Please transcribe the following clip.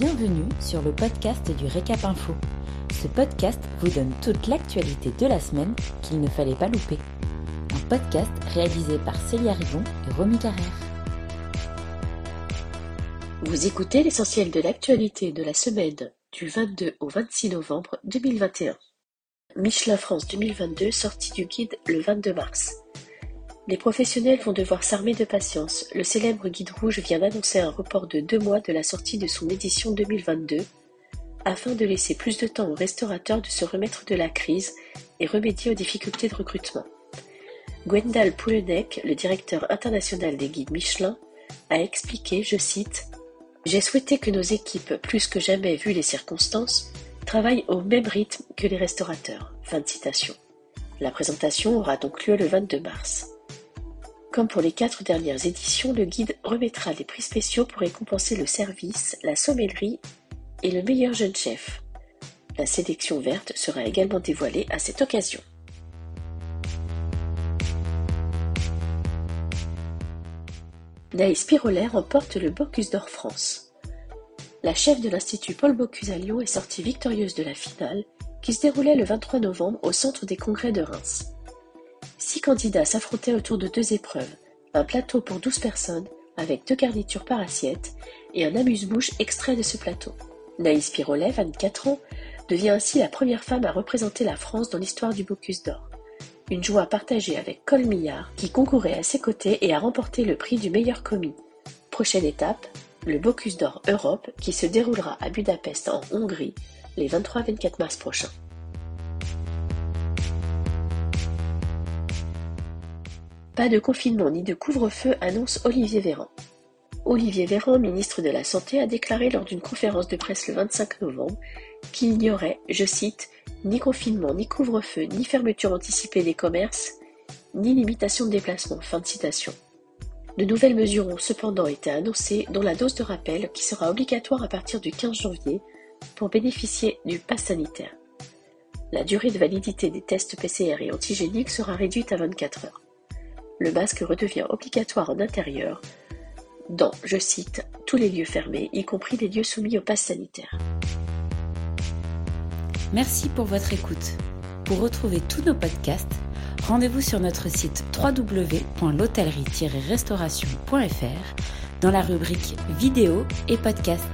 Bienvenue sur le podcast du Récap Info. Ce podcast vous donne toute l'actualité de la semaine qu'il ne fallait pas louper. Un podcast réalisé par Célia Rivon et Romy Carrère. Vous écoutez l'essentiel de l'actualité de la semaine du 22 au 26 novembre 2021. Michelin France 2022 sortie du guide le 22 mars. Les professionnels vont devoir s'armer de patience. Le célèbre Guide Rouge vient d'annoncer un report de deux mois de la sortie de son édition 2022 afin de laisser plus de temps aux restaurateurs de se remettre de la crise et remédier aux difficultés de recrutement. Gwendal Poulenec, le directeur international des guides Michelin, a expliqué, je cite, J'ai souhaité que nos équipes, plus que jamais vu les circonstances, travaillent au même rythme que les restaurateurs. La présentation aura donc lieu le 22 mars. Comme pour les quatre dernières éditions, le guide remettra des prix spéciaux pour récompenser le service, la sommellerie et le meilleur jeune chef. La sélection verte sera également dévoilée à cette occasion. Naïs Pirolet remporte le Bocuse d'Or France. La chef de l'Institut Paul Bocuse à Lyon est sortie victorieuse de la finale qui se déroulait le 23 novembre au Centre des Congrès de Reims. Six candidats s'affrontaient autour de deux épreuves, un plateau pour douze personnes, avec deux garnitures par assiette, et un amuse-bouche extrait de ce plateau. Naïs Pirolet, 24 ans, devient ainsi la première femme à représenter la France dans l'histoire du Bocuse d'Or. Une joie partagée avec Col Millard, qui concourait à ses côtés et a remporté le prix du meilleur commis. Prochaine étape, le Bocuse d'Or Europe, qui se déroulera à Budapest en Hongrie les 23-24 mars prochains. Pas de confinement ni de couvre-feu, annonce Olivier Véran. Olivier Véran, ministre de la Santé, a déclaré lors d'une conférence de presse le 25 novembre qu'il n'y aurait, je cite, ni confinement, ni couvre-feu, ni fermeture anticipée des commerces, ni limitation de déplacement. Fin de citation. De nouvelles mesures ont cependant été annoncées, dont la dose de rappel qui sera obligatoire à partir du 15 janvier pour bénéficier du pass sanitaire. La durée de validité des tests PCR et antigéniques sera réduite à 24 heures le masque redevient obligatoire en intérieur dans, je cite, tous les lieux fermés, y compris les lieux soumis au pass sanitaire. Merci pour votre écoute. Pour retrouver tous nos podcasts, rendez-vous sur notre site www.l'hôtellerie-restauration.fr dans la rubrique vidéo et podcasts.